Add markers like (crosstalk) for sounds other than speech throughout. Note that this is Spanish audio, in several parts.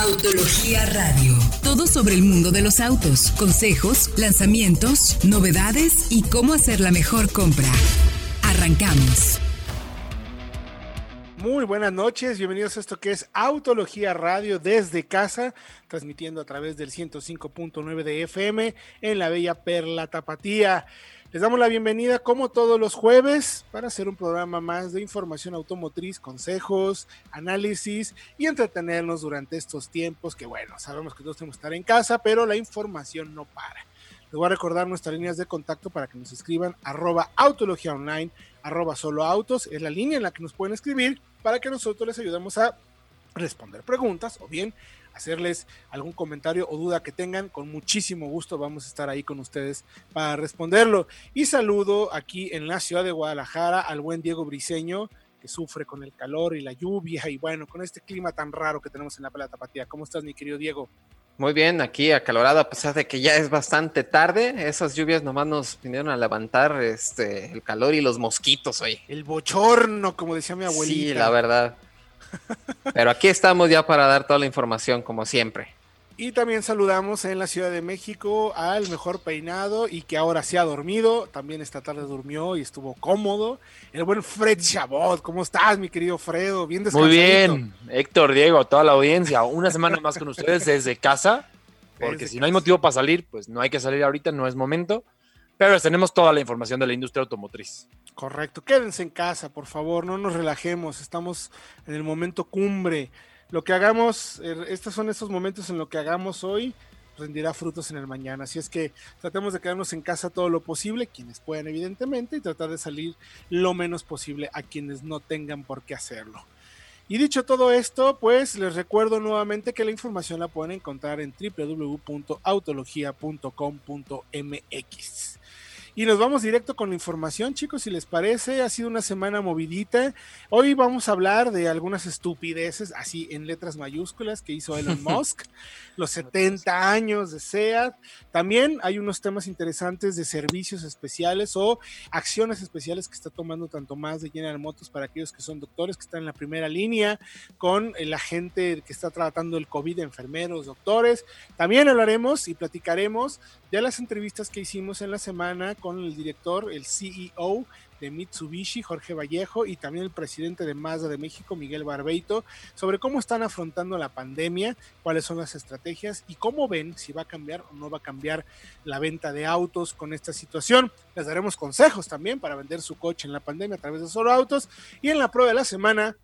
Autología Radio. Todo sobre el mundo de los autos, consejos, lanzamientos, novedades y cómo hacer la mejor compra. Arrancamos. Muy buenas noches, bienvenidos a esto que es Autología Radio desde casa, transmitiendo a través del 105.9 de FM en la bella Perla Tapatía. Les damos la bienvenida como todos los jueves para hacer un programa más de información automotriz, consejos, análisis y entretenernos durante estos tiempos que bueno, sabemos que todos tenemos que estar en casa, pero la información no para. Les voy a recordar nuestras líneas de contacto para que nos escriban arroba autología arroba solo autos, es la línea en la que nos pueden escribir para que nosotros les ayudemos a responder preguntas o bien hacerles algún comentario o duda que tengan, con muchísimo gusto vamos a estar ahí con ustedes para responderlo. Y saludo aquí en la ciudad de Guadalajara al buen Diego Briseño, que sufre con el calor y la lluvia y bueno, con este clima tan raro que tenemos en la Plata Tapatía. ¿Cómo estás, mi querido Diego? Muy bien, aquí acalorado, a pesar de que ya es bastante tarde, esas lluvias nomás nos vinieron a levantar este, el calor y los mosquitos hoy. El bochorno, como decía mi abuelita. Sí, la verdad. Pero aquí estamos ya para dar toda la información, como siempre. Y también saludamos en la Ciudad de México al mejor peinado y que ahora se ha dormido. También esta tarde durmió y estuvo cómodo. El buen Fred Chabot. ¿Cómo estás, mi querido Fredo? Bien Muy bien, Héctor, Diego, toda la audiencia. Una semana más con ustedes desde casa. Porque si no hay motivo para salir, pues no hay que salir ahorita, no es momento. Pero tenemos toda la información de la industria automotriz. Correcto, quédense en casa, por favor, no nos relajemos, estamos en el momento cumbre. Lo que hagamos, er, estos son esos momentos en lo que hagamos hoy, rendirá frutos en el mañana. Así es que tratemos de quedarnos en casa todo lo posible, quienes puedan evidentemente, y tratar de salir lo menos posible a quienes no tengan por qué hacerlo. Y dicho todo esto, pues les recuerdo nuevamente que la información la pueden encontrar en www.autologia.com.mx. Y nos vamos directo con la información, chicos, si les parece. Ha sido una semana movidita. Hoy vamos a hablar de algunas estupideces, así en letras mayúsculas, que hizo Elon (laughs) Musk. los 70 años de SEAT. También hay unos temas interesantes de servicios especiales o acciones especiales que está tomando tanto más de General Motors para aquellos que son doctores, que están en la primera línea, con la gente que está tratando el COVID, enfermeros, doctores. También hablaremos y platicaremos de las entrevistas que hicimos en la semana con el director, el CEO de Mitsubishi, Jorge Vallejo, y también el presidente de Mazda de México, Miguel Barbeito, sobre cómo están afrontando la pandemia, cuáles son las estrategias y cómo ven si va a cambiar o no va a cambiar la venta de autos con esta situación. Les daremos consejos también para vender su coche en la pandemia a través de solo autos. Y en la prueba de la semana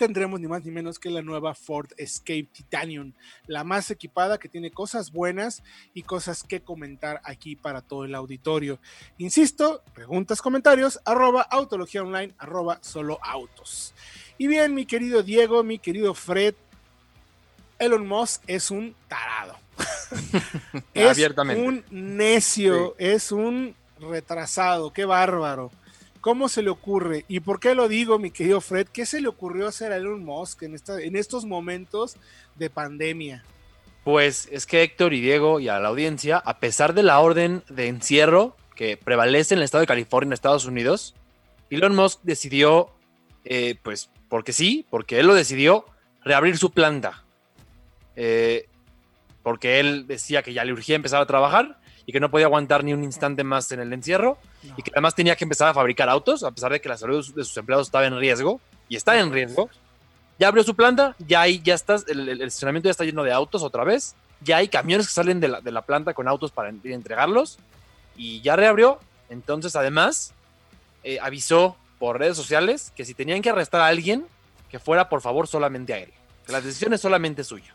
tendremos ni más ni menos que la nueva Ford Escape Titanium, la más equipada que tiene cosas buenas y cosas que comentar aquí para todo el auditorio. Insisto, preguntas, comentarios, arroba autología online, arroba solo autos. Y bien, mi querido Diego, mi querido Fred, Elon Musk es un tarado. (laughs) es un necio, es un retrasado, qué bárbaro. ¿Cómo se le ocurre? ¿Y por qué lo digo, mi querido Fred? ¿Qué se le ocurrió hacer a Elon Musk en, en estos momentos de pandemia? Pues es que Héctor y Diego y a la audiencia, a pesar de la orden de encierro que prevalece en el estado de California, Estados Unidos, Elon Musk decidió, eh, pues porque sí, porque él lo decidió, reabrir su planta. Eh, porque él decía que ya le urgía empezar a trajar y que no podía aguantar ni un instante más en el encierro y que además tenía que empezar a fabricar autos, a pesar de que la salud de sus empleados estaba en riesgo y está en riesgo. Ya abrió su planta, ya hay, ya está, el, estacionamiento ya está lleno de autos otra vez, ya hay camiones que salen de la, de la planta con autos para entregarlos y ya reabrió. Entonces, además, eh, avisó por redes sociales que si tenían que arrestar a alguien, que fuera por favor solamente a él. Que la decisión es solamente suya.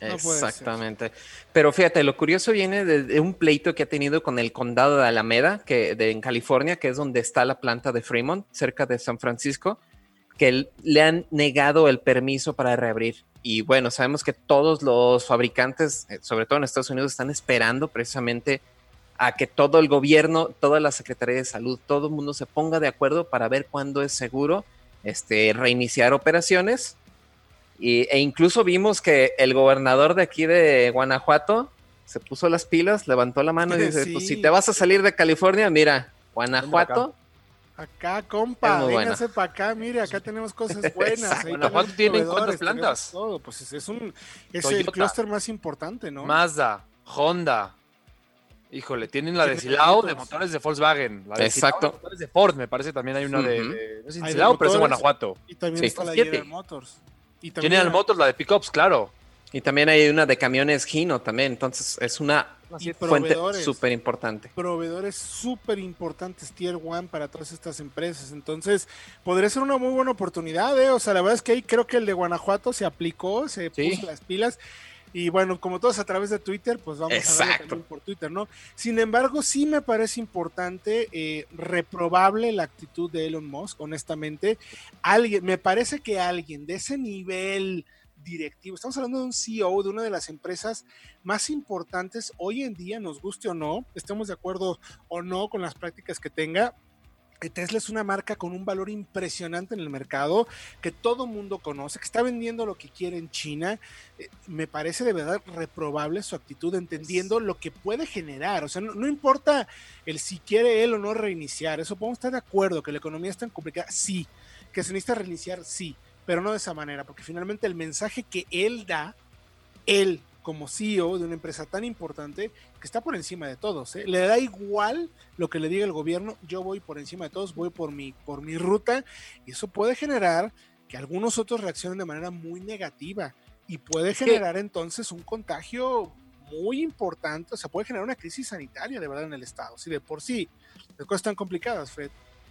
Exactamente. Pero fíjate, lo curioso viene de, un pleito que ha tenido con el condado de Alameda, que de, en California, que es donde está la planta de Fremont, cerca de San Francisco, que le han negado el permiso para reabrir. Y bueno, sabemos que todos los fabricantes, eh, sobre todo en Estados Unidos, están esperando precisamente a que todo el gobierno, toda la Secretaría de Salud, todo el mundo se ponga de acuerdo para ver cuándo es seguro este, reiniciar operaciones e incluso vimos que el gobernador de aquí de Guanajuato se puso las pilas, levantó la mano y (laughs) dice, pues si te vas a salir de California, mira, Guanajuato Acá, compa, véngase para acá, mire, acá tenemos cosas (laughs) buenas. Guanajuato tiene cuántas plantas. Todo. Pues es, un es el clúster más importante, ¿no? Mazda, Honda. Híjole, tienen la de Silao de motores de Volkswagen. La de Exacto. de motores de Ford, me parece también hay una de, no sé si Silao, pero es de Guanajuato. Y también está la de General Motors. Y también General Motors, la de pickups, claro. Y también hay una de camiones Gino también, entonces es una fuente súper importante. Proveedores súper importantes, Tier One para todas estas empresas. Entonces, podría ser una muy buena oportunidad, ¿eh? O sea, la verdad es que ahí creo que el de Guanajuato se aplicó, se puso las pilas. Y bueno, como todos a través de Twitter, pues vamos a también por Twitter, ¿no? Sin embargo, sí me parece importante, eh, reprobable la actitud de Elon Musk, honestamente. Alguien, me parece que alguien de ese nivel directivo. Estamos hablando de un CEO de una de las empresas más importantes hoy en día, nos guste o no, estemos de acuerdo o no con las prácticas que tenga. Tesla es una marca con un valor impresionante en el mercado, que todo mundo conoce, que está vendiendo lo que quiere en China. Eh, me parece de verdad reprobable su actitud, entendiendo lo que puede generar. O sea, no, no, importa el si quiere él o no reiniciar, eso podemos estar de acuerdo, que la economía es tan complicada, sí, que se necesita reiniciar, sí pero no de esa manera, porque finalmente el mensaje que él da, él como CEO de una empresa tan importante, que está por encima de todos, ¿eh? le da igual lo que le diga el gobierno, yo voy por encima de todos, voy por mi, por mi ruta, y eso puede generar que algunos otros reaccionen de manera muy negativa y puede generar entonces un contagio muy importante, o sea, puede generar una crisis sanitaria de verdad en el Estado, si de por sí las cosas están complicadas, Fred.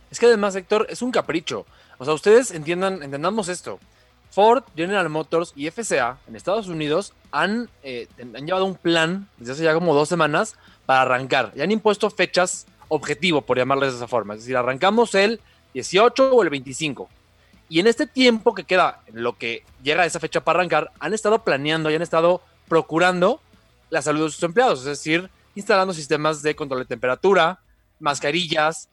Es que además, Héctor, es un capricho. O sea, ustedes entiendan, entendamos esto. Ford, General Motors y FCA en Estados Unidos han, eh, han llevado un plan desde hace ya como dos semanas para arrancar. Y han impuesto fechas objetivo, por llamarles de esa forma. Es decir, arrancamos el 18 o el 25. Y en este tiempo que queda, lo que llega a esa fecha para arrancar, han estado planeando y han estado procurando la salud de sus empleados. Es decir, instalando sistemas de control de temperatura, mascarillas,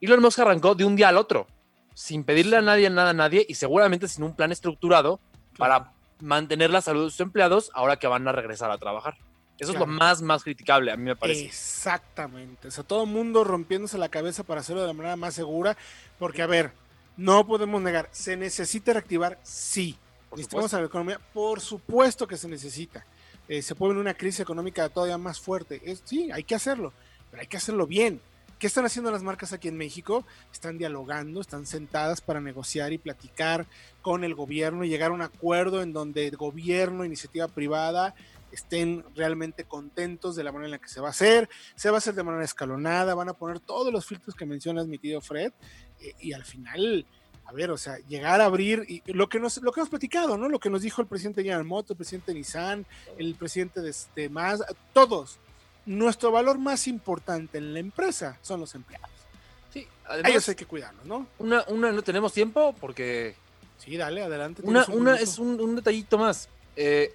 Elon Musk arrancó de un día al otro, sin pedirle a nadie nada a nadie y seguramente sin un plan estructurado para mantener la salud de sus empleados ahora que van a regresar a trabajar. Eso es lo más, más criticable, a mí me parece. Exactamente. O sea, todo el mundo rompiéndose la cabeza para hacerlo de la manera más segura, porque, a ver, no podemos negar, ¿se necesita reactivar? Sí. Necesitamos a la economía, por supuesto que se necesita. Eh, se puede venir una crisis económica todavía más fuerte. sí, hay que hacerlo, pero hay que hacerlo bien. ¿Qué están haciendo las marcas aquí en México? Están dialogando, están sentadas para negociar y platicar con el gobierno y llegar a un acuerdo en donde el gobierno, iniciativa privada, estén realmente contentos de la manera en la que se va a hacer. Se va a hacer de manera escalonada, van a poner todos los filtros que mencionas mi tío Fred eh, y al final a ver, o sea, llegar a abrir y lo que nos lo que hemos platicado, ¿no? Lo que nos dijo el presidente Motors, el presidente Nissan, el presidente de, este más, todos, nuestro valor más importante en la empresa son los empleados. Sí, además, ellos hay que cuidarlos, ¿no? Una, una no tenemos tiempo porque. Sí, dale, adelante. Una, una es un, detallito más. Eh,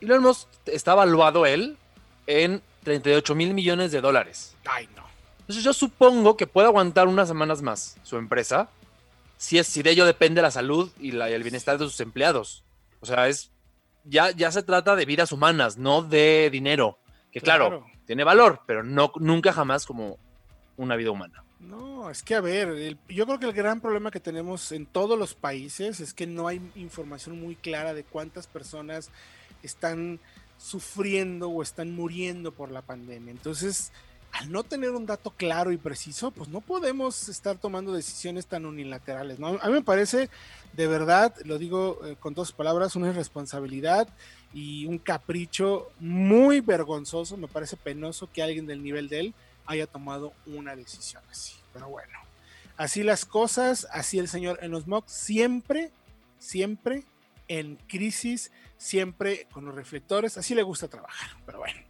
Elon Musk está evaluado él en 38 mil millones de dólares. Ay, no. Entonces yo supongo que puede aguantar unas semanas más su empresa si, es, si de ello depende la salud y, la, y el bienestar de sus empleados. O sea, es ya, ya se trata de vidas humanas, no de dinero. Que claro tiene valor, pero no, nunca jamás como una vida humana. No, es que a ver, yo creo que el gran problema que tenemos en todos los países es que no hay información muy clara de cuántas personas están sufriendo o están muriendo por la pandemia. Entonces, al no tener un dato claro y preciso, pues no podemos estar tomando decisiones tan unilaterales. ¿no? A mí me parece, de verdad, lo digo eh, con dos palabras, una irresponsabilidad y un capricho muy vergonzoso. Me parece penoso que alguien del nivel de él haya tomado una decisión así. Pero bueno, así las cosas, así el señor Enosmog siempre, siempre en crisis, siempre con los reflectores, así le gusta trabajar. Pero bueno,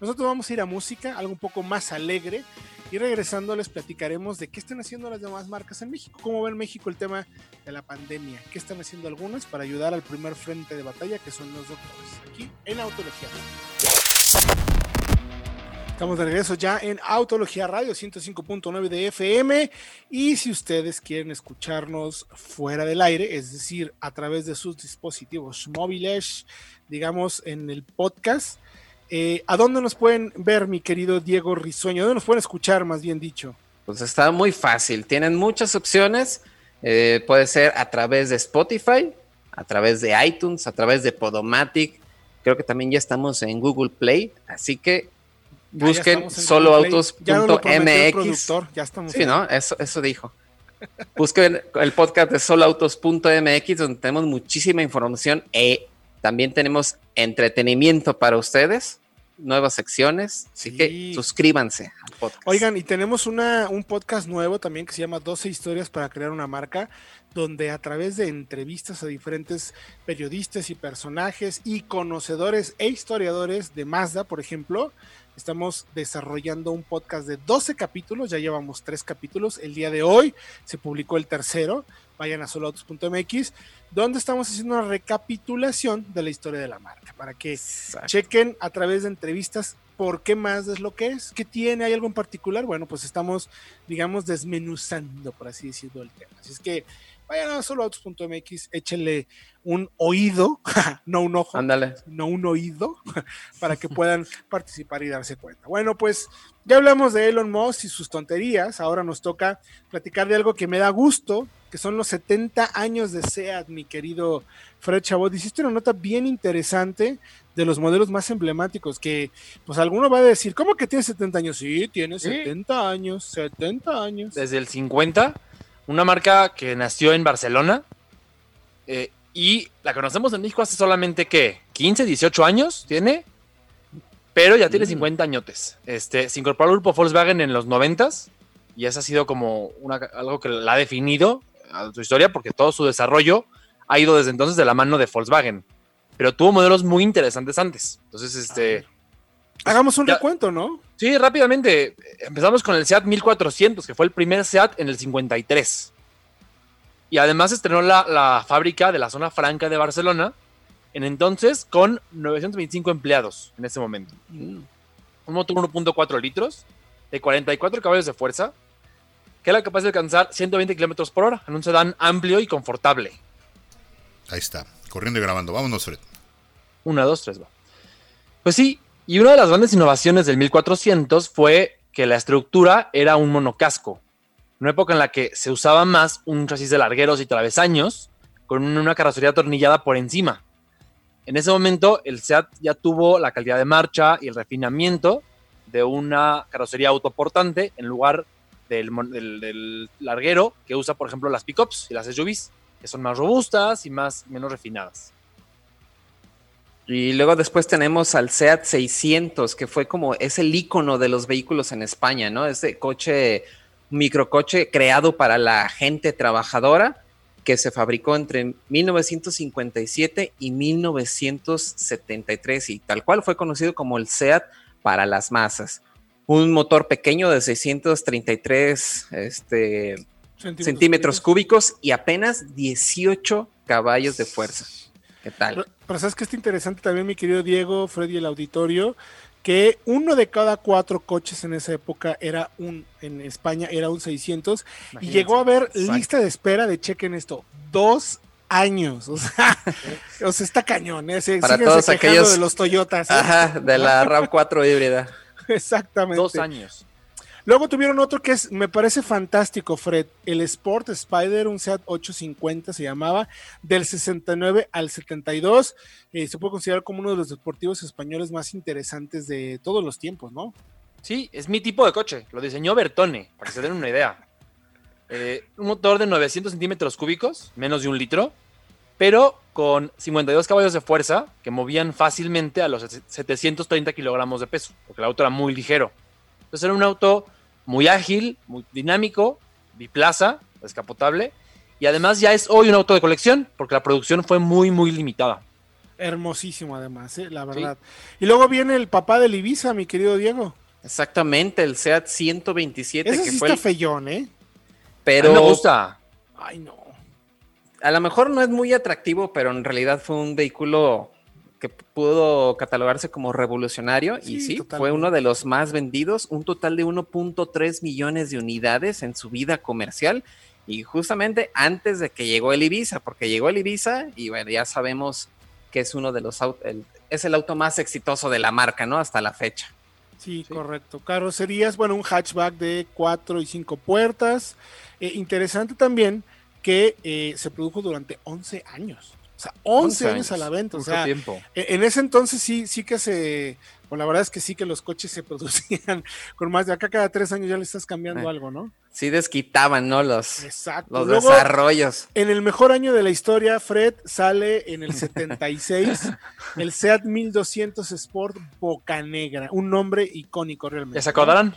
nosotros vamos a ir a música, algo un poco más alegre. Y regresando les platicaremos de qué están haciendo las demás marcas en México, cómo ve en México el tema de la pandemia, qué están haciendo algunas para ayudar al primer frente de batalla que son los doctores, aquí en Autología Estamos de regreso ya en Autología Radio 105.9 de FM y si ustedes quieren escucharnos fuera del aire, es decir, a través de sus dispositivos móviles, digamos en el podcast, eh, ¿A dónde nos pueden ver, mi querido Diego Risueño? ¿Dónde nos pueden escuchar, más bien dicho? Pues está muy fácil. Tienen muchas opciones. Eh, puede ser a través de Spotify, a través de iTunes, a través de Podomatic. Creo que también ya estamos en Google Play. Así que busquen soloautos.mx. Sí, ¿no? Eso, eso dijo. Busquen el podcast de soloautos.mx donde tenemos muchísima información e también tenemos entretenimiento para ustedes, nuevas secciones, así que suscríbanse al podcast. Oigan, y tenemos una, un podcast nuevo también que se llama 12 historias para crear una marca, donde a través de entrevistas a diferentes periodistas y personajes y conocedores e historiadores de Mazda, por ejemplo, Estamos desarrollando un podcast de 12 capítulos, ya llevamos tres capítulos. El día de hoy se publicó el tercero, vayan a soloautos.mx, donde estamos haciendo una recapitulación de la historia de la marca, para que chequen a través de entrevistas por qué más es lo que es, qué tiene, hay algo en particular. Bueno, pues estamos, digamos, desmenuzando, por así decirlo, el tema. Así es que vayan a soloautos.mx, échenle un oído, (laughs) no un ojo, no un oído, (laughs) para que puedan participar y darse cuenta. Bueno, pues ya hablamos de Elon Musk y sus tonterías, ahora nos toca platicar de algo que me da gusto, que son los 70 años de SEAT, mi querido Fred Chabot. Hiciste una nota bien interesante de los modelos más emblemáticos, que pues alguno va a decir, ¿cómo que tiene 70 años? Sí, tiene 70 años, 70 años. Desde el 50 una marca que nació en Barcelona eh, y la conocemos en México hace solamente, ¿qué? 15, 18 años tiene, pero ya tiene 50 mm. añotes. Este, se incorporó al grupo Volkswagen en los 90 y eso ha sido como algo que la ha definido a su historia porque todo su desarrollo ha ido desde entonces de la mano de Volkswagen. Pero tuvo modelos muy interesantes antes. Entonces, este, Hagamos un recuento, ¿no? Sí, rápidamente. Empezamos con el SEAT 1400, que fue el primer SEAT en el 53. Y además estrenó la, fábrica de la zona franca de Barcelona, en entonces con 925 empleados en ese momento. Mm. Un motor 1.4 litros, de 44 caballos de fuerza, que era capaz de alcanzar 120 kilómetros por hora en un sedán amplio y confortable. Ahí está, corriendo y grabando. Vámonos, Fred. Una, dos, tres, va. Pues sí, y una de las grandes innovaciones del 1400 fue que la estructura era un monocasco, una época en la que se usaba más un chasis de largueros y travesaños con una carrocería atornillada por encima. En ese momento el SEAT ya tuvo la calidad de marcha y el refinamiento de una carrocería autoportante en lugar del, del larguero que usa, por ejemplo, las pickups y las SUVs, que son más robustas y más menos refinadas. Y luego después tenemos al SEAT 600, que fue como, es el icono de los vehículos en España, ¿no? Ese coche, microcoche creado para la gente trabajadora, que se fabricó entre 1957 y 1973 y tal cual fue conocido como el SEAT para las masas. Un motor pequeño de 633 este, centímetros cúbicos y apenas 18 caballos de fuerza. ¿Qué tal? Pero, sabes que está interesante también, mi querido Diego, Freddy el auditorio, que uno de cada cuatro coches en esa época era un, en España era un 600 y llegó a haber lista de espera de chequen esto, dos años. O sea, (laughs) o sea está cañón. ¿eh? Para todos aquellos de los Toyotas. ¿eh? Ajá, de la (laughs) RAV4 híbrida. Exactamente. Dos años. Luego tuvieron otro que es, me parece fantástico, Fred, el Sport Spider, un SEAT 850 se llamaba, del 69 al 72. Eh, se puede considerar como uno de los deportivos españoles más interesantes de todos los tiempos, ¿no? Sí, es mi tipo de coche. Lo diseñó Bertone, para que se den una idea. Eh, un motor de 900 centímetros cúbicos, menos de un litro, pero con 52 caballos de fuerza que movían fácilmente a los 730 kilogramos de peso, porque el auto era muy ligero. Entonces era un auto muy ágil, muy dinámico, biplaza, descapotable. Y además ya es hoy un auto de colección, porque la producción fue muy, muy limitada. Hermosísimo además, ¿eh? la verdad. Y luego viene el papá del Ibiza, mi querido Diego. Exactamente, el SEAT 127. Ese que sí fue está feyón, ¿eh? Pero... me gusta. Ay, no. A lo mejor no es muy atractivo, pero en realidad fue un vehículo que pudo catalogarse como revolucionario y sí, fue uno de los más vendidos, un total de 1.3 millones de unidades en su vida comercial y justamente antes de que llegó el Ibiza, porque llegó el Ibiza y bueno, ya sabemos que es uno de los autos, es el auto más exitoso de la marca, ¿no? Hasta la fecha. Sí, correcto. Carrocerías, bueno, un hatchback de cuatro y cinco puertas. Eh, interesante también que eh, se produjo durante 11 años. O sea, 11, años, a la venta. O sea, tiempo. e, en ese entonces sí, sí que se, pues la verdad es que sí que los coches se (laughs) producían con más de acá cada tres años ya le estás cambiando Eh. algo, ¿no? Sí desquitaban, ¿no? Los, Exacto. los Luego, desarrollos. en el mejor año de la historia, Fred sale en el 76 (laughs) el Seat 1200 Sport Boca Negra, un nombre icónico realmente. ¿Ya se acordarán?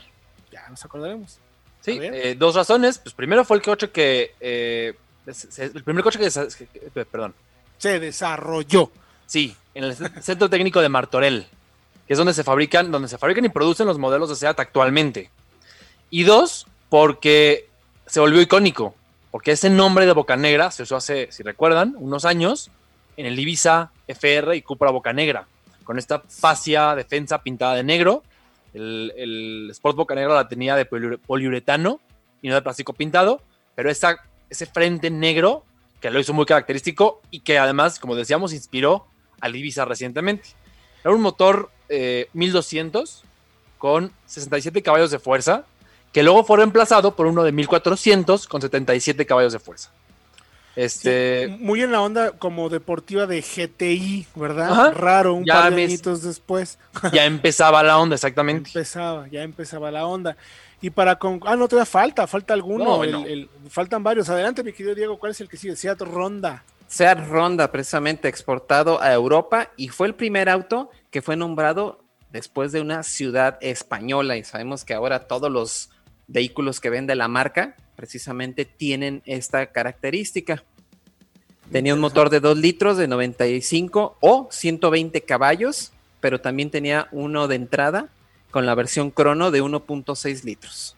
Ya nos acordaremos. Sí, eh, dos razones. Pues primero fue el coche que. eh, el primer coche que, se- que- que- Perdón. Se desarrolló. Sí, en el Centro Técnico de Martorell, que es donde se fabrican, donde se fabrican y producen los modelos de SEAT actualmente. Y dos, porque se volvió icónico, porque ese nombre de Boca Negra se usó hace, si recuerdan, unos años en el Ibiza FR y Cupra Boca Negra, con esta fascia defensa pintada de negro. El, Sport Boca Negra la tenía de poliure- poliuretano y no de plástico pintado, pero esta, ese frente negro que lo hizo muy característico y que además, como decíamos, inspiró al Ibiza recientemente. Era un motor eh, 1200 con 67 caballos de fuerza, que luego fue reemplazado por uno de 1400 con 77 caballos de fuerza. Este, Sí, muy en la onda como deportiva de GTI, ¿verdad? Ajá. Raro, un Ya par de añitos después. ya empezaba la onda, exactamente. Empezaba, ya empezaba la onda. Y para con. Ah, no, todavía falta, falta alguno. No, el- no. el- faltan varios. Adelante, mi querido Diego, ¿cuál es el que sigue? Seat Ronda. Seat Ronda, precisamente exportado a Europa y fue el primer auto que fue nombrado después de una ciudad española. Y sabemos que ahora todos los vehículos que vende la marca precisamente tienen esta característica. Tenía un motor de 2 litros de 95 o 120 caballos, pero también tenía uno de entrada con la versión crono de 1.6 litros.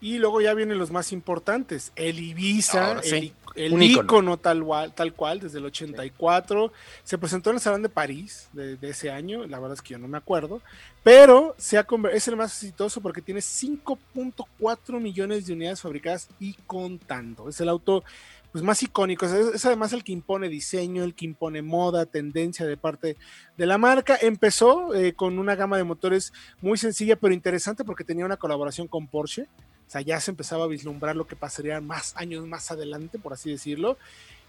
Y luego ya vienen los más importantes. El Ibiza, sí. el, el ícono. tal, cual- tal cual, desde el 84. Se presentó en el Salón de París de, de ese año. La verdad es que yo no me acuerdo. Pero se ha es el más exitoso porque tiene 5.4 millones de unidades fabricadas y contando. Es el auto pues, más icónico. Es, además el que impone diseño, el que impone moda, tendencia de parte de la marca. Empezó eh, con una gama de motores muy sencilla pero interesante porque tenía una colaboración con Porsche. O sea, ya se empezaba a vislumbrar lo que pasaría más años más adelante, por así decirlo.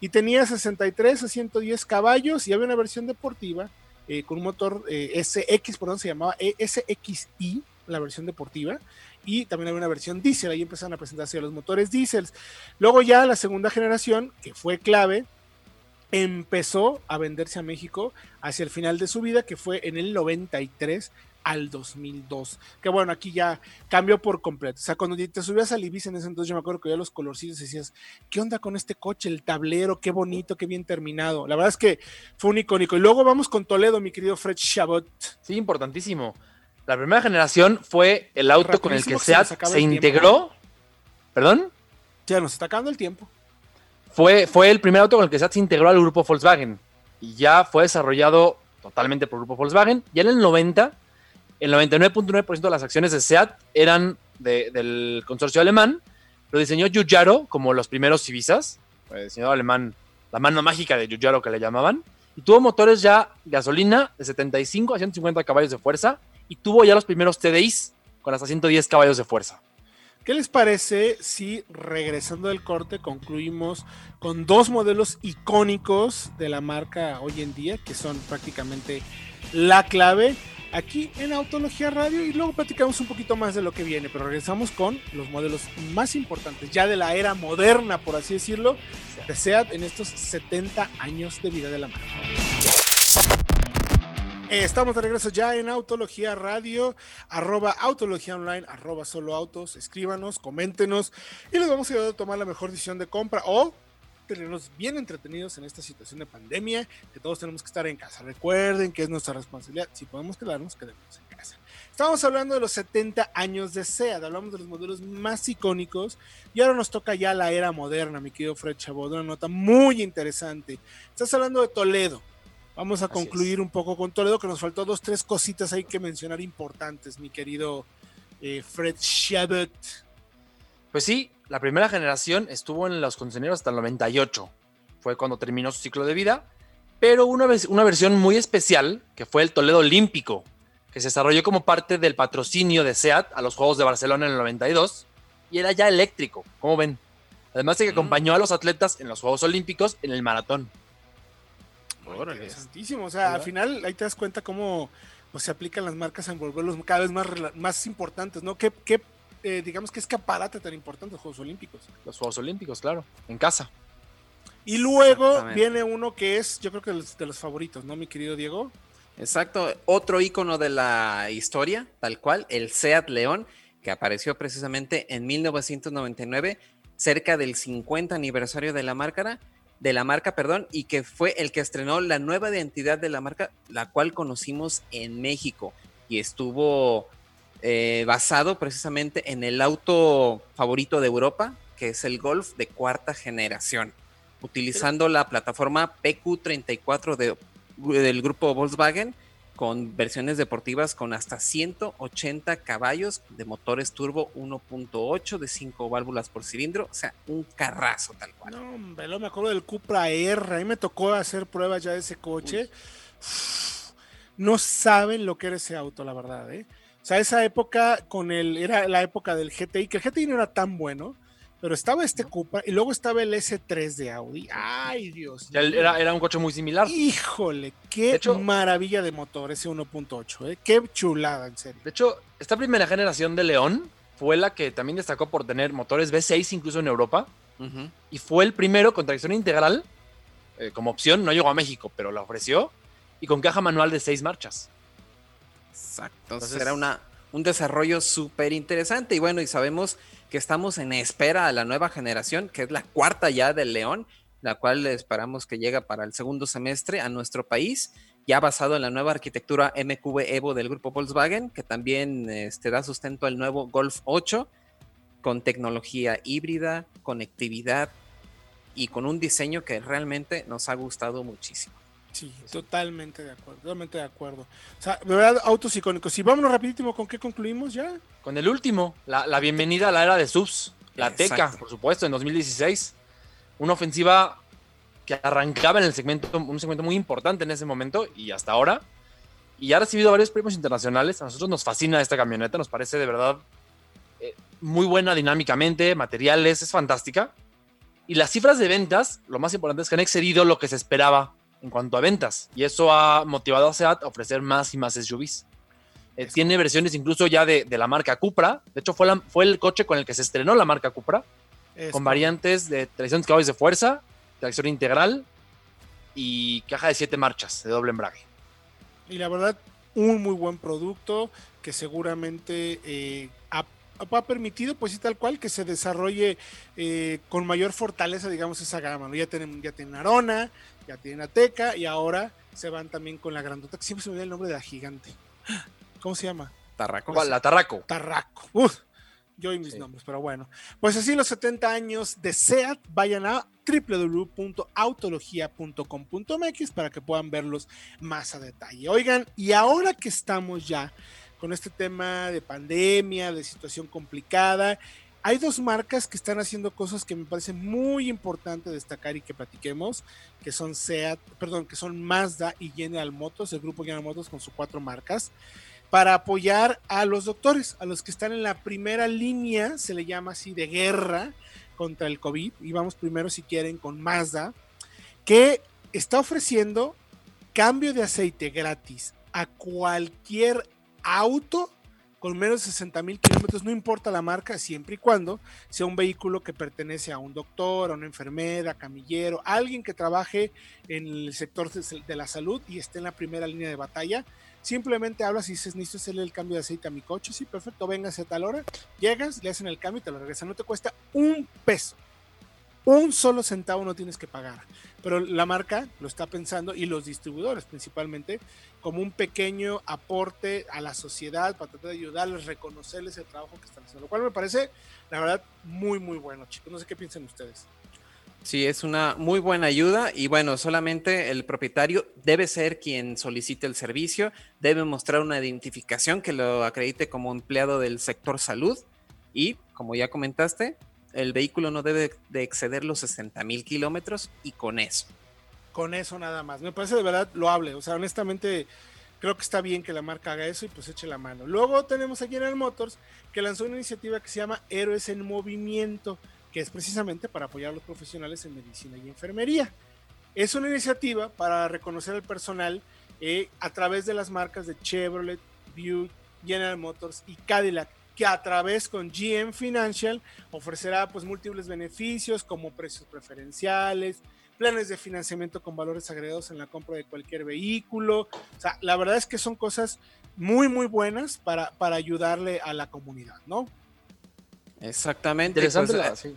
Y tenía 63 a 110 caballos y había una versión deportiva eh, con un motor eh, SX, por donde se llamaba eh, SXI, la versión deportiva. Y también había una versión diésel, ahí empezaron a presentarse los motores diésels. Luego ya la segunda generación, que fue clave, empezó a venderse a México hacia el final de su vida, que fue en el 93 al 2002. Que bueno, aquí ya cambió por completo. O sea, cuando te subías al Ibiza en ese entonces, yo me acuerdo que ya los colorcitos decías, ¿qué onda con este coche? El tablero, qué bonito, qué bien terminado. La verdad es que fue un icónico. Y luego vamos con Toledo, mi querido Fred Chabot. Sí, importantísimo. La primera generación fue el auto con el que se SEAT se integró. ¿Perdón? Ya nos está acabando el tiempo. Fue, fue el primer auto con el que SEAT se integró al grupo Volkswagen. Y ya fue desarrollado totalmente por el grupo Volkswagen. Ya en el 90, el 99.9% de las acciones de SEAT eran de- del consorcio alemán. Lo diseñó Giugiaro como los primeros Ibizas. El diseñador alemán, la mano mágica de Giugiaro que le llamaban. Y tuvo motores ya gasolina de 75 a 150 caballos de fuerza. Y tuvo ya los primeros TDIs con hasta 110 caballos de fuerza. ¿Qué les parece si regresando del corte concluimos con dos modelos icónicos de la marca hoy en día, que son prácticamente la clave aquí en Autología Radio y luego platicamos un poquito más de lo que viene, pero regresamos con los modelos más importantes, ya de la era moderna, por así decirlo, de SEAT en estos 70 años de vida de la marca. Eh, Estamos de regreso ya en Autología Radio, arroba Autología Online, arroba Solo Autos. Escríbanos, coméntenos y les vamos a ayudar a tomar la mejor decisión de compra o tenernos bien entretenidos en esta situación de pandemia, que todos tenemos que estar en casa. Recuerden que es nuestra responsabilidad. Si podemos quedarnos, quedemos en casa. Estamos hablando de los 70 años de SEAT, hablamos de los modelos más icónicos y ahora nos toca ya la era moderna, mi querido Fred Chabot, una nota muy interesante. Estás hablando de Toledo. Vamos a Así concluir es. un poco con Toledo, que nos faltó dos, tres cositas ahí que mencionar importantes, mi querido eh, Fred Chabot. Pues sí, la primera generación estuvo en los concesionarios hasta el 98. Fue cuando terminó su ciclo de vida. Pero una, vez- una versión muy especial, que fue el Toledo Olímpico, que se desarrolló como parte del patrocinio de SEAT a los Juegos de Barcelona en el 92 y era ya eléctrico, como ven. Además de que acompañó a los atletas en los Juegos Olímpicos en el maratón. Órale. Interesantísimo. O sea, al final ahí te das cuenta cómo pues, se aplican las marcas a envolverlos cada vez más, más importantes, ¿no? ¿Qué, qué, eh, digamos que escaparate tan importante los Juegos Olímpicos? Los Juegos Olímpicos, claro, en casa. Y luego viene uno que es, yo creo que de los, de los favoritos, ¿no, mi querido Diego? Exacto, otro icono de la historia, tal cual, el Seat León, que apareció precisamente en 1999, cerca del 50 aniversario de la marca, de la marca, perdón, y que fue el que estrenó la nueva identidad de la marca, la cual conocimos en México. Y estuvo eh, basado precisamente en el auto favorito de Europa, que es el Golf de cuarta generación, utilizando la plataforma PQ34 de del grupo Volkswagen con versiones deportivas con hasta 180 caballos de motores turbo 1.8 de 5 válvulas por cilindro, o sea, un carrazo tal cual. No, hombre, me acuerdo del Cupra R, a mí me tocó hacer pruebas ya de ese coche. No saben lo que era ese auto, la verdad, ¿eh? O sea, esa época con el, era la época del GTI, que el GTI no era tan bueno, pero estaba este Cupra y luego estaba el S3 de Audi. Ay, Dios. Era, era un coche muy similar. Híjole, qué De hecho- maravilla de motor ese 1.8, ¿eh? Qué chulada, en serio. De hecho, esta primera generación de León fue la que también destacó por tener motores V6 incluso en Europa Ujú. y fue el primero con tracción integral eh, como opción. No llegó a México, pero la ofreció y con caja manual de seis marchas. Exacto. Entonces Entonces- era una, un desarrollo súper interesante. Y bueno, y sabemos que estamos en espera a la nueva generación, que es la cuarta ya del León, la cual esperamos que llegue para el segundo semestre a nuestro país, ya basado en la nueva arquitectura MQB Evo del grupo Volkswagen, que también este, da sustento al nuevo Golf 8, con tecnología híbrida, conectividad y con un diseño que realmente nos ha gustado muchísimo. Sí, totalmente de acuerdo, totalmente de acuerdo. O sea, de verdad, autos icónicos. Y vámonos rapidísimo, ¿con qué concluimos ya? Con el último, la, la bienvenida a la era de subs, la Teca, por supuesto, en 2016. Una ofensiva que arrancaba en el segmento, un segmento muy importante en ese momento y hasta ahora. Y ha recibido varios premios internacionales. A nosotros nos fascina esta camioneta, nos parece de verdad eh, muy buena dinámicamente, materiales, es fantástica. Y las cifras de ventas, lo más importante es que han excedido lo que se esperaba en cuanto a ventas. Y eso ha motivado a SEAT a ofrecer más y más SUVs. Eh, tiene versiones incluso ya de, de la marca Cupra. De hecho, fue, la- fue el coche con el que se estrenó la marca Cupra, Es con variantes de 300 caballos de fuerza, tracción integral y caja de 7 marchas de doble embrague. Y la verdad, un muy buen producto que seguramente eh, ha, permitido, pues sí, tal cual, que se desarrolle eh, con mayor fortaleza, digamos, esa gama. ¿no? Ya tienen, ya tienen Arona, ya tienen Ateca y ahora se van también con la grandota, que siempre se me olvida el nombre de la gigante. ¿Cómo se llama? Tarraco. ¿Cuál? La Tarraco. Tarraco. Uf, yo y mis Sí. nombres, pero bueno. Pues así los 70 años de SEAT, vayan a www.autologia.com.mx para que puedan verlos más a detalle. Oigan, y ahora que estamos ya con este tema de pandemia, de situación complicada, hay dos marcas que están haciendo cosas que me parece muy importante destacar y que platiquemos, que son SEAT, perdón, que son Mazda y General Motors, el grupo General Motors con sus cuatro marcas para apoyar a los doctores, a los que están en la primera línea, se le llama así, de guerra contra el COVID. Y vamos primero, si quieren, con Mazda, que está ofreciendo cambio de aceite gratis a cualquier auto con menos de 60 mil kilómetros, no importa la marca, siempre y cuando sea un vehículo que pertenece a un doctor, a una enfermera, camillero, alguien que trabaje en el sector de la salud y esté en la primera línea de batalla. Simplemente hablas y dices, necesito hacerle el cambio de aceite a mi coche. Sí, perfecto, véngase a tal hora. Llegas, le hacen el cambio y te lo regresan. No te cuesta un peso. Un solo centavo no tienes que pagar. Pero la marca lo está pensando y los distribuidores principalmente como un pequeño aporte a la sociedad para tratar de ayudarles, reconocerles el trabajo que están haciendo. Lo cual me parece, la verdad, muy, muy bueno, chicos. No sé qué piensan ustedes. Sí, es una muy buena ayuda y bueno, solamente el propietario debe ser quien solicite el servicio, debe mostrar una identificación que lo acredite como empleado del sector salud y, como ya comentaste, el vehículo no debe de exceder los 60 mil kilómetros y con eso. Con eso nada más. Me parece de verdad loable. O sea, honestamente, creo que está bien que la marca haga eso y pues eche la mano. Luego tenemos a General Motors que lanzó una iniciativa que se llama Héroes en Movimiento, que es precisamente para apoyar a los profesionales en medicina y enfermería. Es una iniciativa para reconocer al personal eh, a través de las marcas de Chevrolet, Buick, General Motors y Cadillac, que a través con GM Financial ofrecerá pues múltiples beneficios como precios preferenciales, planes de financiamiento con valores agregados en la compra de cualquier vehículo. O sea, la verdad es que son cosas muy, muy buenas para, para ayudarle a la comunidad, ¿no? Exactamente. Pues, Interesante.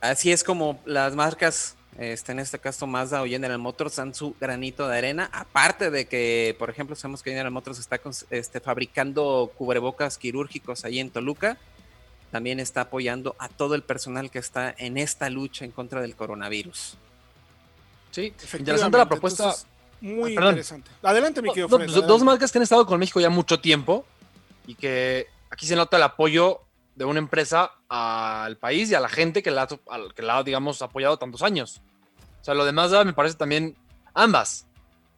Así es como las marcas, este, en este caso Mazda o General Motors, dan su granito de arena. Aparte de que, por ejemplo, sabemos que General Motors está este, fabricando cubrebocas quirúrgicos ahí en Toluca. También está apoyando a todo el personal que está en esta lucha en contra del coronavirus. Sí, interesante la propuesta. muy ah, interesante. Adelante, mi querido pues, Dos marcas que han estado con México ya mucho tiempo y que aquí se nota el apoyo de una empresa al país y a la gente que la, que la ha, digamos, apoyado tantos años. O sea, lo demás me parece también ambas.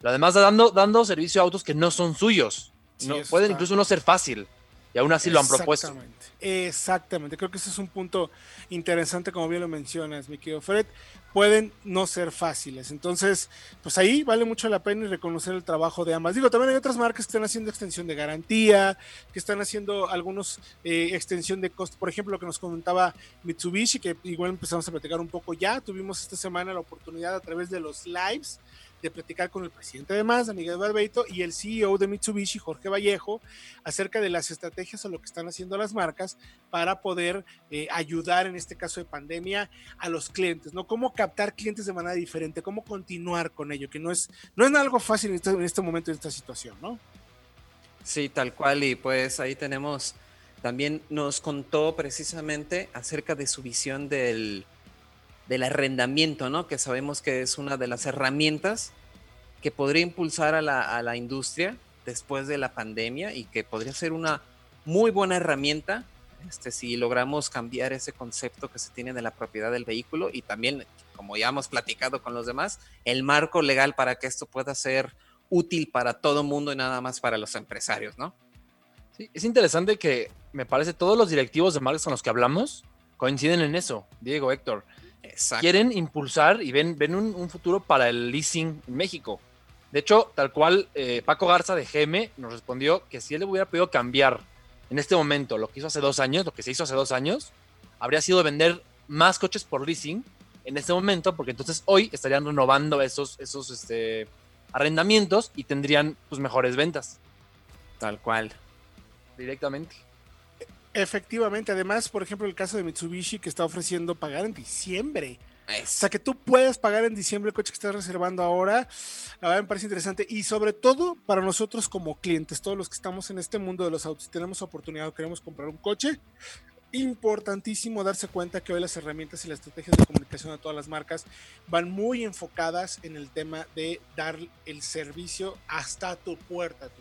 Lo demás dando, dando servicio a autos que no son suyos. no, pueden incluso no ser fácil. Y aún así lo han propuesto. Exactamente. Creo que ese es un punto interesante, como bien lo mencionas, mi querido Fred. Pueden no ser fáciles. Entonces, pues ahí vale mucho la pena reconocer el trabajo de ambas. Digo, también hay otras marcas que están haciendo extensión de garantía, que están haciendo algunos eh, extensión de costo. Por ejemplo, lo que nos comentaba Mitsubishi, que igual empezamos a platicar un poco ya. Tuvimos esta semana la oportunidad a través de los lives de platicar con el presidente de Mazda, Miguel Barbeito, y el CEO de Mitsubishi, Jorge Vallejo, acerca de las estrategias o lo que están haciendo las marcas para poder eh, ayudar en este caso de pandemia a los clientes, ¿no? Cómo captar clientes de manera diferente, cómo continuar con ello, que no es, no es algo fácil en este, en este momento, en esta situación, ¿no? Sí, tal cual, y pues ahí tenemos, también nos contó precisamente acerca de su visión del, del arrendamiento, ¿no? Que sabemos que es una de las herramientas que podría impulsar a la, industria después de la pandemia y que podría ser una muy buena herramienta este, si logramos cambiar ese concepto que se tiene de la propiedad del vehículo y también, como ya hemos platicado con los demás, el marco legal para que esto pueda ser útil para todo mundo y nada más para los empresarios, ¿no? Sí, es interesante que me parece todos los directivos de marcas con los que hablamos coinciden en eso, Diego, Héctor quieren impulsar y ven, ven un, futuro para el leasing en México. De hecho, tal cual, eh, Paco Garza de GM nos respondió que si él le hubiera podido cambiar en este momento lo que hizo hace dos años, lo que se hizo hace dos años, habría sido vender más coches por leasing en este momento, porque entonces hoy estarían renovando esos, esos este, arrendamientos y tendrían pues, mejores ventas. Tal cual. Directamente. Efectivamente, además, por ejemplo, el caso de Mitsubishi que está ofreciendo pagar en diciembre. O sea, que tú puedas pagar en diciembre el coche que estás reservando ahora, la verdad me parece interesante. Y sobre todo para nosotros como clientes, todos los que estamos en este mundo de los autos, si tenemos oportunidad o queremos comprar un coche, importantísimo darse cuenta que hoy las herramientas y las estrategias de comunicación de todas las marcas van muy enfocadas en el tema de dar el servicio hasta tu puerta, tu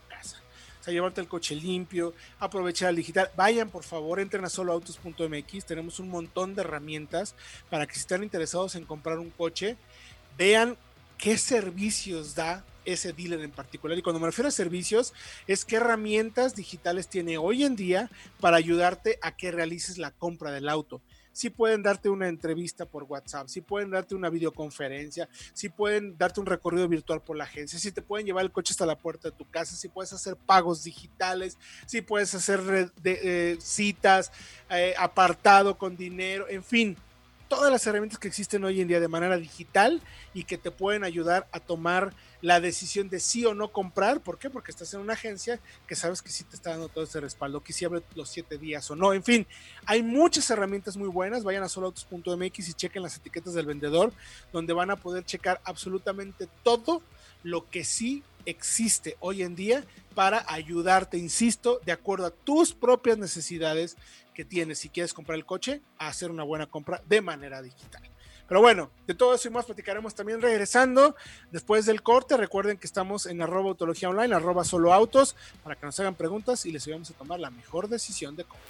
sea, llevarte el coche limpio, aprovechar el digital. Vayan, por favor, entren a soloautos.mx. Tenemos un montón de herramientas para que si están interesados en comprar un coche, vean qué servicios da ese dealer en particular. Y cuando me refiero a servicios, es qué herramientas digitales tiene hoy en día para ayudarte a que realices la compra del auto si pueden darte una entrevista por WhatsApp, si pueden darte una videoconferencia, si pueden darte un recorrido virtual por la agencia, si te pueden llevar el coche hasta la puerta de tu casa, si puedes hacer pagos digitales, si puedes hacer eh, citas, eh, apartado con dinero, en fin, todas las herramientas que existen hoy en día de manera digital y que te pueden ayudar a tomar la decisión de sí o no comprar. ¿Por qué? Porque estás en una agencia que sabes que sí te está dando todo ese respaldo, que sí abre los siete días o no. En fin, hay muchas herramientas muy buenas. Vayan a soloautos.mx y chequen las etiquetas del vendedor, donde van a poder checar absolutamente todo lo que sí existe hoy en día para ayudarte, insisto, de acuerdo a tus propias necesidades que tienes si quieres comprar el coche, hacer una buena compra de manera digital. Pero bueno, de todo eso y más platicaremos también regresando después del corte. Recuerden que estamos en arroba autología online, arroba solo autos, para que nos hagan preguntas y les ayudemos a tomar la mejor decisión de compra.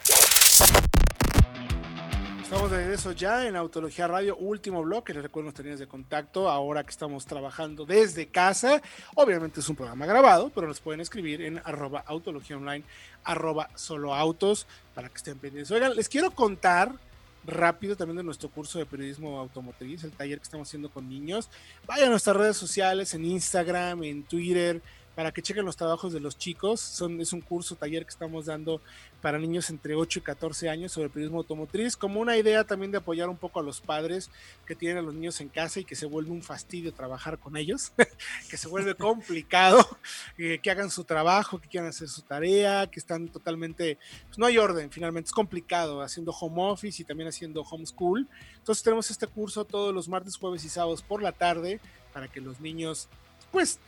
Estamos de regreso ya en Autología Radio, último bloque. Les recuerdo nuestras líneas de contacto ahora que estamos trabajando desde casa. Obviamente es un programa grabado, pero nos pueden escribir en arroba autología online, arroba solo autos, para que estén pendientes. Oigan, les quiero contar rápido también de nuestro curso de periodismo automotriz, el taller que estamos haciendo con niños. Vayan a nuestras redes sociales, en Instagram, en Twitter, para que chequen los trabajos de los chicos. Son, es un curso, taller que estamos dando para niños entre 8 y 14 años sobre periodismo automotriz, como una idea también de apoyar un poco a los padres que tienen a los niños en casa y que se vuelve un fastidio trabajar con ellos, (laughs) que se vuelve complicado, eh, que hagan su trabajo, que quieran hacer su tarea, que están totalmente, pues no hay orden, finalmente es complicado haciendo home office y también haciendo homeschool. Entonces tenemos este curso todos los martes, jueves y sábados por la tarde para que los niños, pues,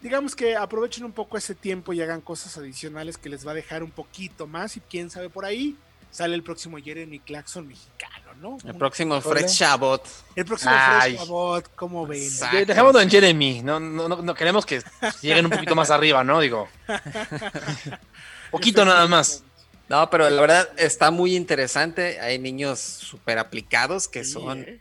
digamos que aprovechen un poco ese tiempo y hagan cosas adicionales que les va a dejar un poquito más y quién sabe por ahí sale el próximo Jeremy Claxon mexicano, ¿no? El próximo Fred Chabot. El próximo Fred Chabot, ¿cómo ven? Dejémoslo en Jeremy, no, no, no, queremos que lleguen un poquito más arriba, ¿no? Digo. (laughs) poquito nada más. No, pero la verdad está muy interesante. Hay niños súper aplicados que son ¿eh?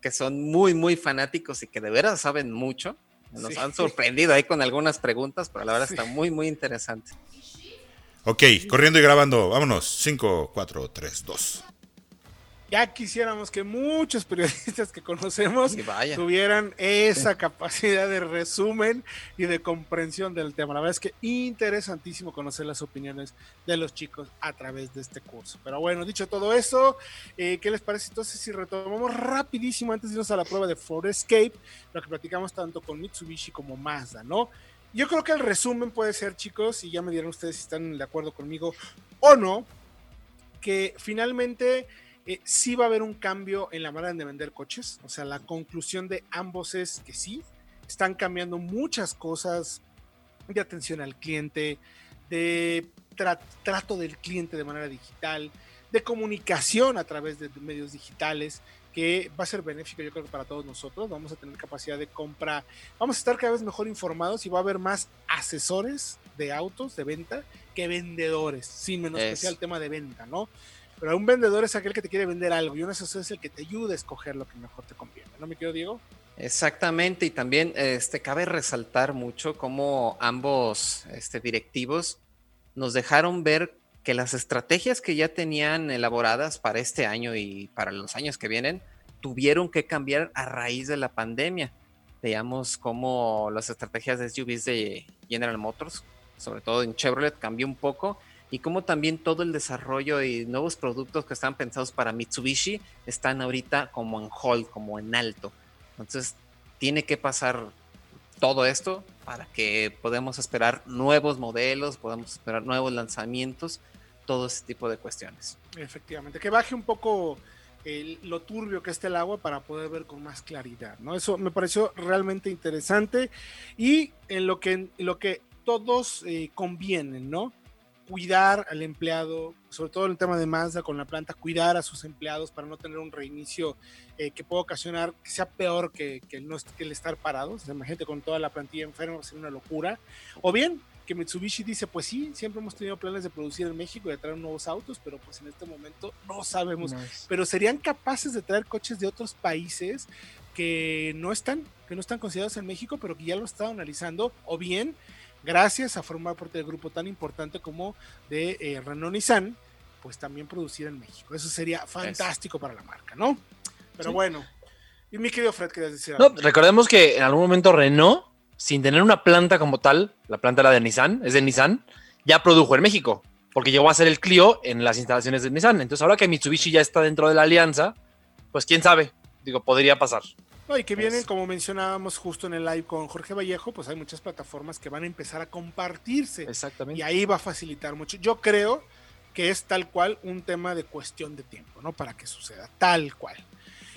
que son muy, muy fanáticos y que de veras saben mucho. Nos han (laughs) sorprendido ahí con algunas preguntas, pero la verdad está muy, muy interesante. Ok, corriendo y grabando. Vámonos. 5, 4, 3, 2. Ya quisiéramos que muchos (laughs) periodistas que conocemos tuvieran esa capacidad de resumen y de comprensión del tema. La verdad es que interesantísimo conocer las opiniones de los chicos a través de este curso. Pero bueno, dicho todo eso, eh, ¿qué les parece entonces si retomamos rapidísimo antes de irnos a la prueba de Ford Escape, lo que platicamos tanto con Mitsubishi como Mazda, ¿no? Yo creo que el resumen puede ser, chicos, y ya me dirán ustedes si están de acuerdo conmigo o no, que finalmente eh, sí va a haber un cambio en la manera de vender coches. O sea, la conclusión de ambos es que sí, están cambiando muchas cosas de atención al cliente, de trato del cliente de manera digital, de comunicación a través de medios digitales, que va a ser benéfico yo creo para todos nosotros. Vamos a tener capacidad de compra, vamos a estar cada vez mejor informados y va a haber más asesores de autos de venta que vendedores, sin menospreciar el tema de venta, ¿no? Pero un vendedor es aquel que te quiere vender algo y un asesor es el que te ayuda a escoger lo que mejor te conviene. ¿No me quiero, Diego? Exactamente, y también este, cabe resaltar mucho cómo ambos este, directivos nos dejaron ver que las estrategias que ya tenían elaboradas para este año y para los años que vienen tuvieron que cambiar a raíz de la pandemia. Veamos cómo las estrategias de SUVs de General Motors, sobre todo en Chevrolet, cambió un poco y como también todo el desarrollo y nuevos productos que están pensados para Mitsubishi están ahorita como en hold, como en alto. Entonces, tiene que pasar todo esto para que podamos esperar nuevos modelos, podamos esperar nuevos lanzamientos, todo ese tipo de cuestiones. Efectivamente, que baje un poco lo turbio que esté el agua para poder ver con más claridad, ¿no? Eso me pareció realmente interesante y en lo que, lo que todos eh, convienen, ¿no? Cuidar al empleado, sobre todo en el tema de Mazda con la planta, cuidar a sus empleados para no tener un reinicio eh, que pueda ocasionar que sea peor que, que, el, no, que el estar parados. O sea, imagínate con toda la plantilla enferma, va a ser una locura. O bien que Mitsubishi dice, pues sí, siempre hemos tenido planes de producir en México y de traer nuevos autos, pero pues en este momento no sabemos. Pero serían capaces de traer coches de otros países que no están, que no están considerados en México, pero que ya lo están analizando, o bien gracias a formar parte del grupo tan importante como de eh, Renault Nissan, pues también producir en México. Eso sería fantástico para la marca, ¿no? Pero bueno. Y mi querido Fred, ¿querías decir algo? No, recordemos que en algún momento Renault, sin tener una planta como tal, la planta la de Nissan, es de Nissan, ya produjo en México, porque llegó a ser el Clio en las instalaciones de Nissan. Entonces, ahora que Mitsubishi ya está dentro de la alianza, pues quién sabe, digo, podría pasar. No, y que vienen, como mencionábamos justo en el live con Jorge Vallejo, pues hay muchas plataformas que van a empezar a compartirse. Exactamente. Y ahí va a facilitar mucho. Yo creo que es tal cual un tema de cuestión de tiempo, ¿no? Para que suceda, tal cual.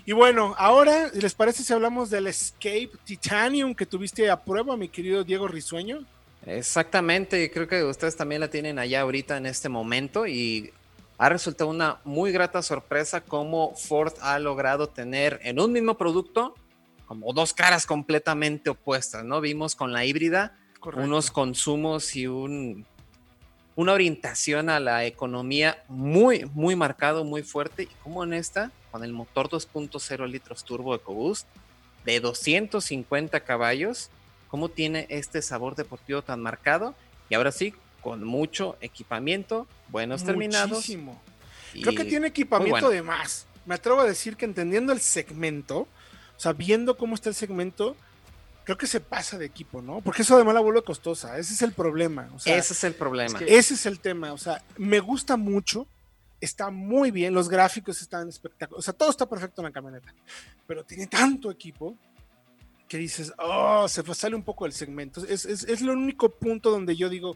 Y bueno, ahora, ¿les parece si hablamos del Escape Titanium que tuviste a prueba, mi querido Diego Risueño? Exactamente, creo que ustedes también la tienen allá ahorita en este momento y ha resultado una muy grata sorpresa cómo Ford ha logrado tener en un mismo producto como dos caras completamente opuestas, ¿no? Vimos con la híbrida unos consumos y un una orientación a la economía muy, muy marcado, muy fuerte. Y como en esta, con el motor 2.0 litros turbo EcoBoost de 250 caballos, cómo tiene este sabor deportivo tan marcado. Y ahora sí, con mucho equipamiento, buenos terminados. Muchísimo. Creo que tiene equipamiento de más. Me atrevo a decir que entendiendo el segmento, o sea, viendo cómo está el segmento, creo que se pasa de equipo, ¿no? Porque eso además la vuelve costosa, ese es el problema. ese es el problema. ese es el tema, o sea, me gusta mucho, está muy bien, los gráficos están espectaculares, o sea, todo está perfecto en la camioneta, pero tiene tanto equipo que dices, oh, se sale un poco del segmento. Es, es, es el único punto donde yo digo,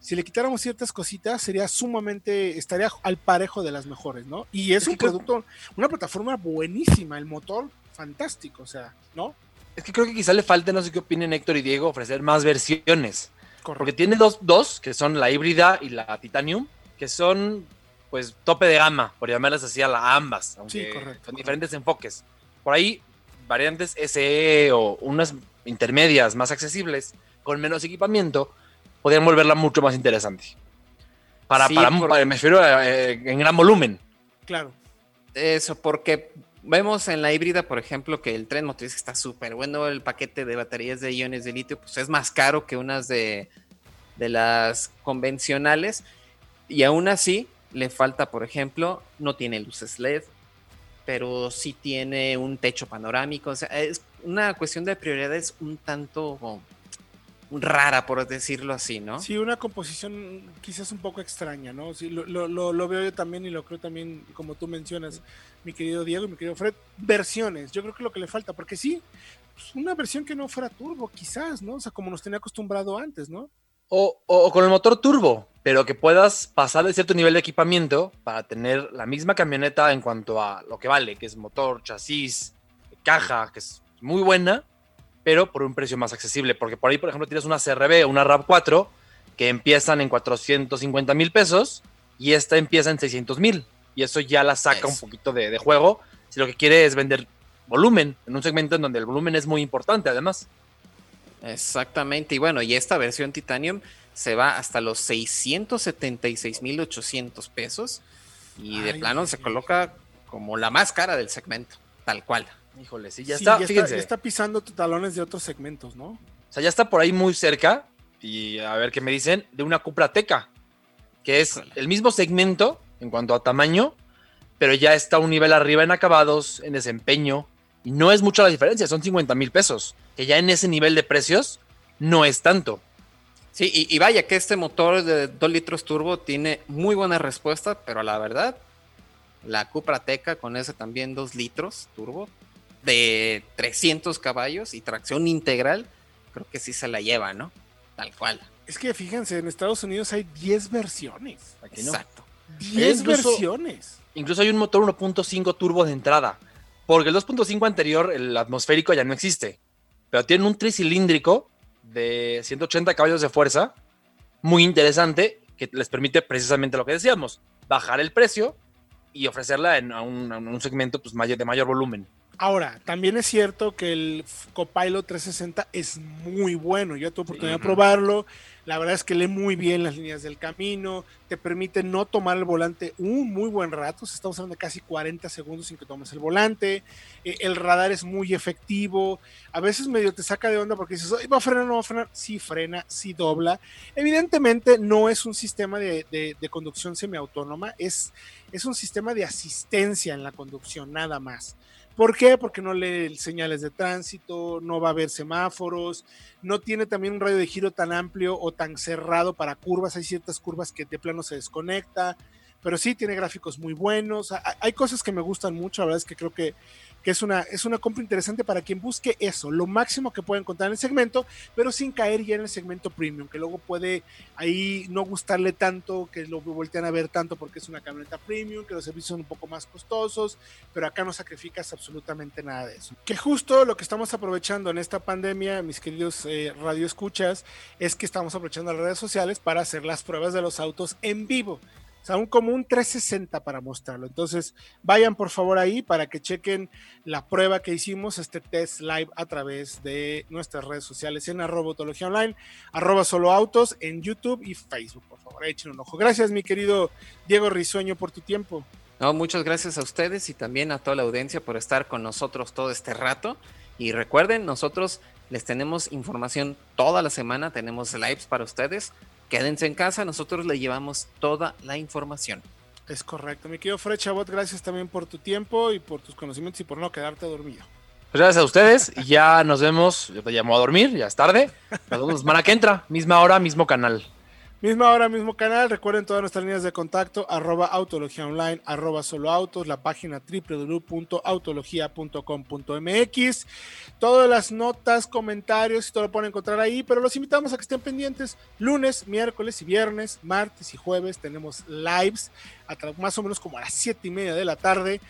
si le quitáramos ciertas cositas, sería sumamente, estaría al parejo de las mejores, ¿no? Y es, un producto, una plataforma buenísima, el motor fantástico, o sea, ¿no? Es que creo que quizá le falte, no sé qué opinen Héctor y Diego, ofrecer más versiones. Porque tiene dos, dos, que son la híbrida y la Titanium, que son, pues, tope de gama, por llamarlas así a la ambas, aunque son diferentes enfoques. Por ahí, variantes SE o unas intermedias más accesibles, con menos equipamiento, podrían volverla mucho más interesante. Para, para, me refiero eh, en gran volumen. Claro. Eso, porque Vemos en la híbrida, por ejemplo, que el tren motriz está súper bueno, el paquete de baterías de iones de litio pues es más caro que unas de, de las convencionales y aún así le falta, por ejemplo, no tiene luces LED, pero sí tiene un techo panorámico, o sea, es una cuestión de prioridades un tanto rara, por decirlo así, ¿no? Sí, una composición quizás un poco extraña, ¿no? Sí, lo, lo, lo, veo yo también y lo creo también, como tú mencionas, mi querido Diego y mi querido Fred, versiones. Yo creo que lo que le falta, porque sí, pues, una versión que no fuera turbo, quizás, ¿no? O sea, como nos tenía acostumbrado antes, ¿no? O, o, con el motor turbo, pero que puedas pasar de cierto nivel de equipamiento para tener la misma camioneta en cuanto a lo que vale, que es motor, chasis, caja, que es muy buena, pero por un precio más accesible. Porque por ahí, por ejemplo, tienes una CRB o una RAV4 que empiezan en 450 mil pesos y esta empieza en 600 mil. Y eso ya la saca un poquito de, juego. Si lo que quiere es vender volumen, en un segmento en donde el volumen es muy importante, además. Exactamente. Y bueno, y esta versión Titanium se va hasta los 676.800 pesos. Y de plano se coloca como la más cara del segmento, tal cual. Híjole, sí, ya está, fíjense. está, pisando talones de otros segmentos, ¿no? O sea, ya está por ahí muy cerca, y a ver qué me dicen, de una Cupra Teca, que es el mismo segmento en cuanto a tamaño, pero ya está un nivel arriba en acabados, en desempeño, y no es mucha la diferencia, son 50 mil pesos, que ya en ese nivel de precios no es tanto. Sí, y, y, vaya que este motor de 2 litros turbo tiene muy buena respuesta, pero la verdad, la Cupra Teca con ese también 2 litros turbo de 300 caballos y tracción integral, creo que sí se la lleva, ¿no? Tal cual. Es que fíjense, en Estados Unidos hay 10 versiones. Exacto. 10 versiones. Incluso hay un motor 1.5 turbo de entrada. Porque el 2.5 anterior, el atmosférico, ya no existe. Pero tiene un tricilíndrico de 180 caballos de fuerza, muy interesante, que les permite precisamente lo que decíamos, bajar el precio y ofrecerla en un, un segmento pues, de mayor volumen. Ahora, también es cierto que el Copilot 360 es muy bueno. Yo tuve oportunidad de probarlo. La verdad es que lee muy bien las líneas del camino. Te permite no tomar el volante un muy buen rato. Se está usando casi 40 segundos sin que tomes el volante. Eh, el radar es muy efectivo. A veces medio te saca de onda porque dices, ¿va a frenar no va a frenar? Sí frena, sí dobla. Evidentemente no es un sistema de, de conducción semiautónoma. Es, es un sistema de asistencia en la conducción, nada más. ¿Por qué? Porque no lee señales de tránsito, no va a haber semáforos, no tiene también un radio de giro tan amplio o tan cerrado para curvas. Hay ciertas curvas que de plano se desconecta, pero sí tiene gráficos muy buenos. Hay cosas que me gustan mucho, la verdad es que creo que que es una, es una compra interesante para quien busque eso, lo máximo que puede encontrar en el segmento, pero sin caer ya en el segmento premium, que luego puede ahí no gustarle tanto, que lo voltean a ver tanto porque es una camioneta premium, que los servicios son un poco más costosos, pero acá no sacrificas absolutamente nada de eso. Que justo lo que estamos aprovechando en esta pandemia, mis queridos eh, radioescuchas, es que estamos aprovechando las redes sociales para hacer las pruebas de los autos en vivo O sea, un, como un 360 para mostrarlo. Entonces, vayan por favor ahí para que chequen la prueba que hicimos, este test live a través de nuestras redes sociales en arroba online, arroba solo autos, en YouTube y Facebook. Por favor, echen un ojo. Gracias, mi querido Diego Risueño, por tu tiempo. No, muchas gracias a ustedes y también a toda la audiencia por estar con nosotros todo este rato. Y recuerden, nosotros les tenemos información toda la semana, tenemos lives para ustedes. Quédense en casa, nosotros le llevamos toda la información. Es correcto. Mi querido Fred Chabot, gracias también por tu tiempo y por tus conocimientos y por no quedarte dormido. Pues gracias a ustedes. Ya nos vemos. Yo te llamo a dormir, ya es tarde. Nos vemos semana que entra, misma hora, mismo canal. Misma hora, mismo canal. Recuerden todas nuestras líneas de contacto, arroba autología online, arroba solo autos, la página www.autologia.com.mx. Todas las notas, comentarios y todo lo pueden encontrar ahí, pero los invitamos a que estén pendientes. Lunes, miércoles y viernes, martes y jueves tenemos lives, más o menos como a las siete y media de la tarde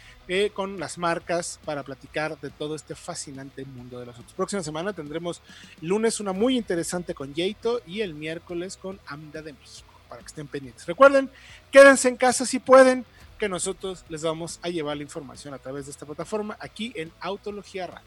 con las marcas para platicar de todo este fascinante mundo de los autos. Próxima semana tendremos lunes una muy interesante con Yeito y el miércoles con AMDA de México, para que estén pendientes. Recuerden, quédense en casa si pueden, que nosotros les vamos a llevar la información a través de esta plataforma aquí en Autología Radio.